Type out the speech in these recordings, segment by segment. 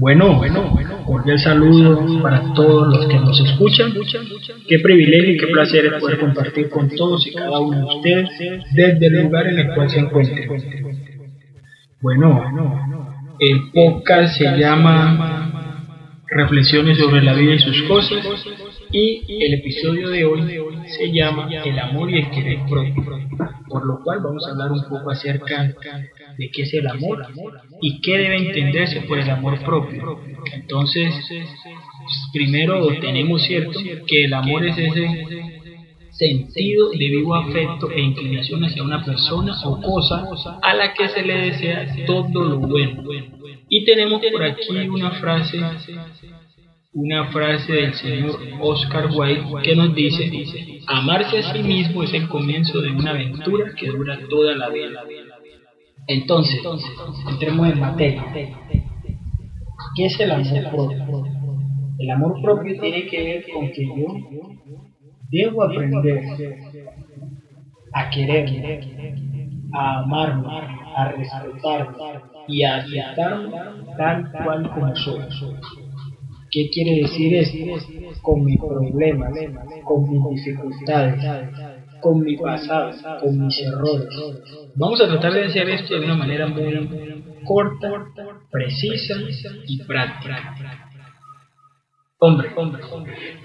Bueno, bueno, cordial saludo para todos los que nos escuchan. Qué privilegio y qué placer es poder compartir con todos y cada uno de ustedes desde el lugar en el cual se encuentren. Bueno, el podcast se llama Reflexiones sobre la vida y sus cosas y el episodio de hoy se llama El amor y el querer propio, por lo cual vamos a hablar un poco acerca de qué es el amor y qué debe entenderse por el amor propio. Entonces, primero tenemos cierto que el amor es ese sentido de vivo afecto e inclinación hacia una persona o cosa a la que se le desea todo lo bueno. Y tenemos por aquí una frase una frase del señor Oscar Wilde que nos dice, amarse a sí mismo es el comienzo de una aventura que dura toda la vida. Entonces, entremos en materia. ¿Qué es el amor propio? El amor propio tiene que ver con que yo debo aprender a querer, a amarme, a respetarme y a aceptarme tal cual como soy. ¿Qué quiere decir esto? Con mis problemas, con mis dificultades, con mi pasado, con mis errores. Vamos a tratar de hacer esto de una manera muy corta, precisa y práctica. Hombre, hombre,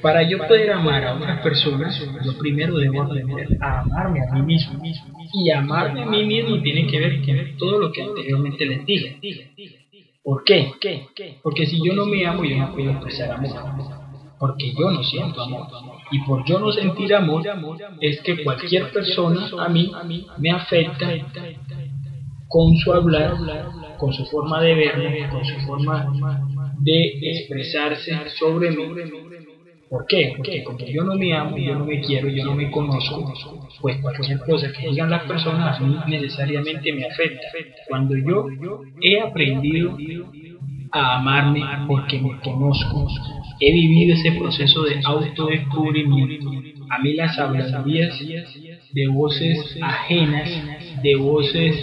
para yo poder amar a otras personas, yo primero debo aprender a amarme a mí mismo. Y amarme a mí mismo tiene que ver con todo lo que anteriormente les dije. ¿Por qué? Porque si yo no me amo, yo no puedo expresar amor. Porque yo no siento amor. Y por yo no sentir amor, es que cualquier persona a mí me afecta con su hablar, con su forma de verme, con su forma de expresarse sobre mí. ¿Por qué? Porque como yo no me amo, yo no me quiero, yo no me conozco, pues cualquier cosa que digan las personas a necesariamente me afecta. Cuando yo he aprendido a amarme porque me conozco, he vivido ese proceso de autodescubrimiento. A mí las habladurías de voces ajenas, de voces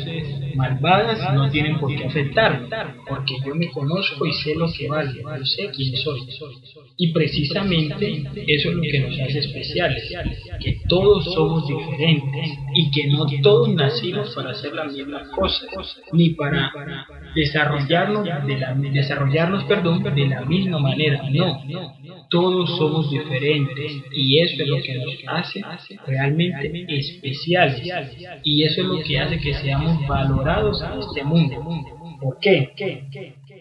malvadas, no tienen por qué afectarme, porque yo me conozco y sé lo que vale, yo sé quién soy. Y precisamente eso es lo que nos hace especiales, todos somos diferentes y que no todos nacimos para hacer las mismas cosas, ni para desarrollarnos de la, desarrollarnos perdón, de la misma manera, no, todos somos diferentes y eso es lo que nos hace realmente especiales y eso es lo que hace que seamos valorados en este mundo. ¿Por qué?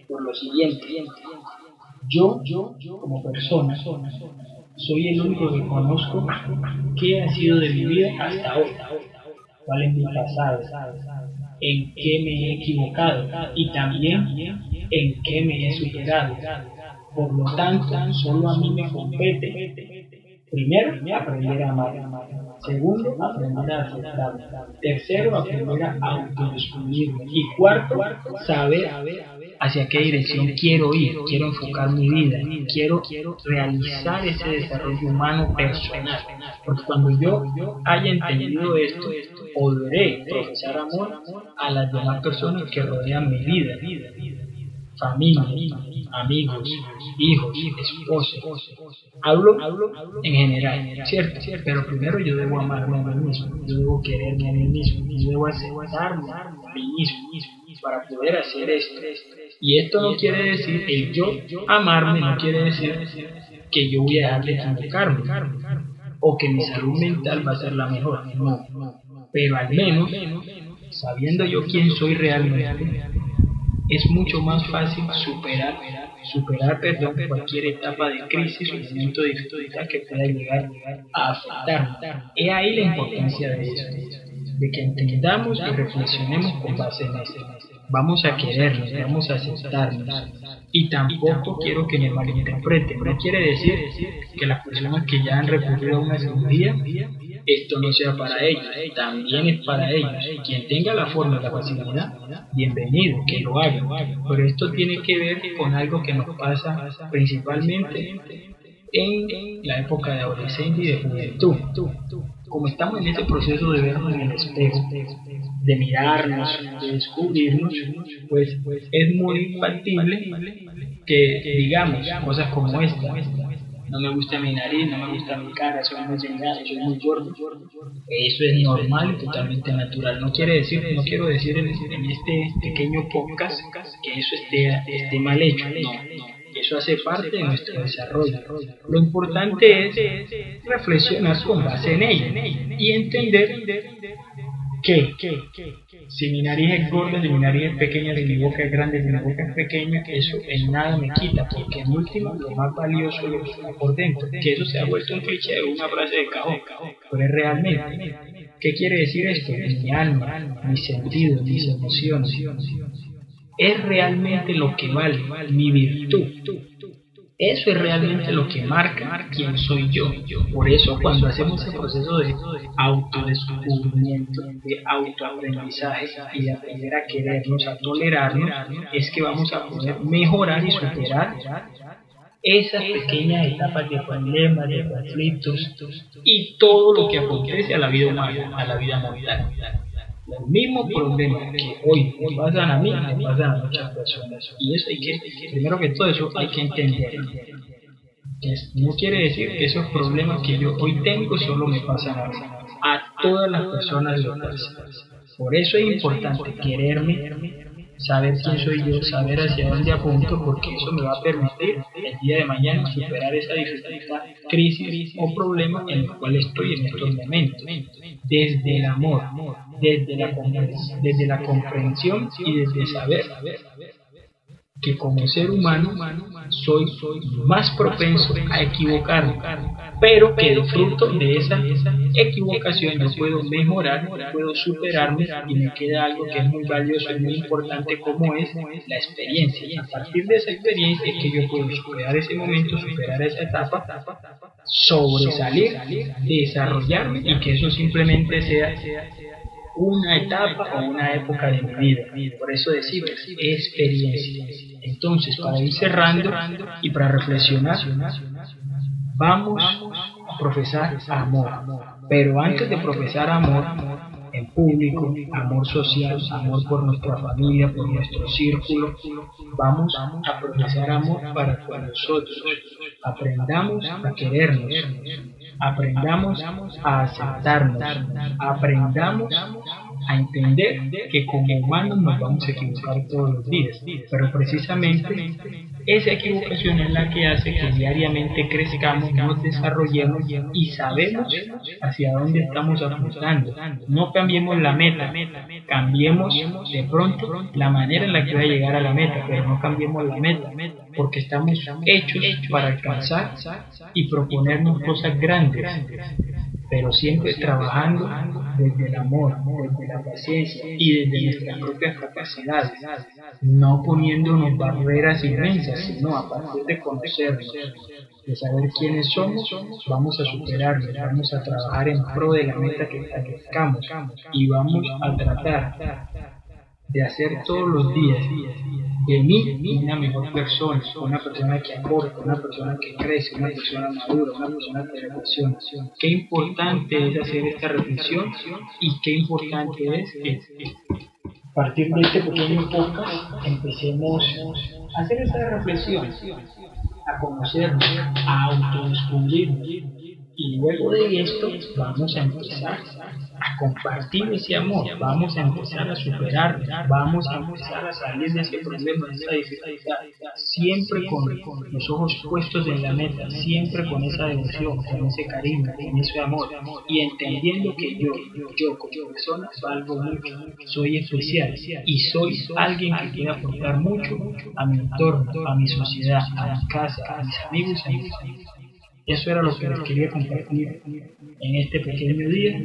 Por lo siguiente, yo, yo, como persona, soy el único que conozco qué ha sido de mi vida hasta hoy, cuál es mi pasado, en qué me he equivocado y también en qué me he superado. Por lo tanto, solo a mí me compete Primero, aprender a amar. Segundo, aprender a aceptar. Tercero, aprender a autodescubrirme. Y cuarto, saber hacia qué dirección quiero ir, quiero enfocar mi vida, quiero realizar ese desarrollo humano personal. Porque cuando yo haya entendido esto, podré profesar amor a las demás personas que rodean mi vida. familia, amigos, hijos, esposos. Hablo en general, ¿cierto? Pero primero yo debo amarme a mí mismo, yo debo quererme a mí mismo, yo debo aceptarme a mí mismo para poder hacer esto. Y esto no quiere decir, el yo amarme no quiere decir que yo voy a dejar de equivocarme o que mi salud mental va a ser la mejor, no. Pero al menos, sabiendo yo quién soy realmente, es mucho más fácil superar, superar perdón, cualquier etapa de crisis o momento de dificultad que pueda llegar a afectar. He ahí la importancia de esto, de que entendamos y reflexionemos con base en esto. Vamos a querernos, vamos a aceptarnos. Y tampoco quiero que me malinterpreten. No quiere decir que las personas que ya han recurrido a una cirugía esto no sea para ellos, también es para ellos. Quien tenga la forma, la facilidad, bienvenido, que lo haga. Pero esto tiene que ver con algo que nos pasa principalmente en la época de adolescencia y de juventud. Como estamos en este proceso de vernos en el espejo, de mirarnos, de descubrirnos, pues es muy factible que digamos cosas como esta. No me gusta mi nariz, no me gusta mi cara, soy muy delgado, soy muy gordo. Eso es normal y totalmente natural. No quiere decir, no quiero decir en, este pequeño podcast que eso esté, mal hecho. Eso hace parte de nuestro desarrollo. Lo importante es reflexionar con base en ello y entender que si mi nariz es gorda, si mi nariz es pequeña, si mi boca es grande, si mi boca es pequeña, eso en nada me quita, porque en último lo más valioso es lo que está por dentro. Que eso se ha vuelto un cliché, una frase de cajón, pero es realmente. ¿Qué quiere decir esto? Mi alma, mis sentidos, mis emociones. Es realmente lo que vale, mi virtud eso es realmente lo que marca quién soy yo. Por eso cuando hacemos el proceso de autodescubrimiento, de autoaprendizaje y de aprender a querernos, a tolerarnos, es que vamos a poder mejorar y superar esas pequeñas etapas de problemas, de conflictos y todo lo que acontece a la vida humana, a la vida mortal. Los mismos problemas que hoy me pasan a mí, me pasan a muchas personas. Y eso hay que, primero que todo eso, hay que entender. No quiere decir que esos problemas que yo hoy tengo solo me pasan a todas las personas lo pasan. Por eso es importante quererme, saber quién soy yo, saber hacia dónde apunto, porque eso me va a permitir el día de mañana superar esa dificultad, crisis o problema en el cual estoy en estos momentos. Desde el amor, desde la, desde la comprensión y desde saber que como ser humano soy, soy más propenso a equivocarme, pero que de fruto de esa equivocación yo puedo mejorar, puedo superarme y me queda algo que es muy valioso y muy importante como es la experiencia. A partir de esa experiencia que yo puedo superar ese momento, superar esa etapa, sobresalir, desarrollarme y que eso simplemente sea una etapa o una época de mi vida. Por eso decimos experiencia. Entonces, para ir cerrando y para reflexionar, vamos a profesar amor. Pero antes de profesar amor, en público, amor social, amor por nuestra familia, por nuestro círculo. Vamos a profesar amor para nosotros aprendamos a querernos, aprendamos a aceptarnos, aprendamos a entender que como humanos nos vamos a equivocar todos los días, pero precisamente esa equivocación es la que hace que diariamente crezcamos, nos desarrollemos y sabemos hacia dónde estamos apuntando. No cambiemos la meta, cambiemos de pronto la manera en la que va a llegar a la meta, pero no cambiemos la meta, porque estamos hechos para alcanzar y proponernos cosas grandes pero siempre trabajando desde el amor, desde la paciencia y desde nuestras propias capacidades, no poniéndonos barreras inmensas, sino a partir de conocernos, de saber quiénes somos, vamos a superarnos, vamos a trabajar en pro de la meta que, buscamos y vamos a tratar de hacer todos los días de mí una mejor persona, una persona que aporta, una persona que crece, una persona madura, una persona que reflexiona. Qué importante es hacer esta reflexión y qué importante es que a partir de este pequeño podcast empecemos a hacer esta reflexión, a conocernos, a autodescubrirnos y luego de esto vamos a empezar a compartir ese amor, vamos a empezar a superar, vamos a empezar a salir de ese problema, de esa dificultad, siempre con los ojos puestos en la meta, siempre con esa devoción, con ese cariño, con ese amor, y entendiendo que yo, yo como persona, valgo mucho, soy especial y soy alguien que quiere aportar mucho a mi entorno, a mi sociedad, a mi casa, a mis amigos a mis amigos. Eso era lo que les quería compartir en este pequeño día.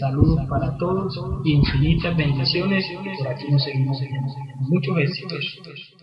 Saludos para todos, infinitas bendiciones. Por aquí nos seguimos viendo. Muchos éxitos.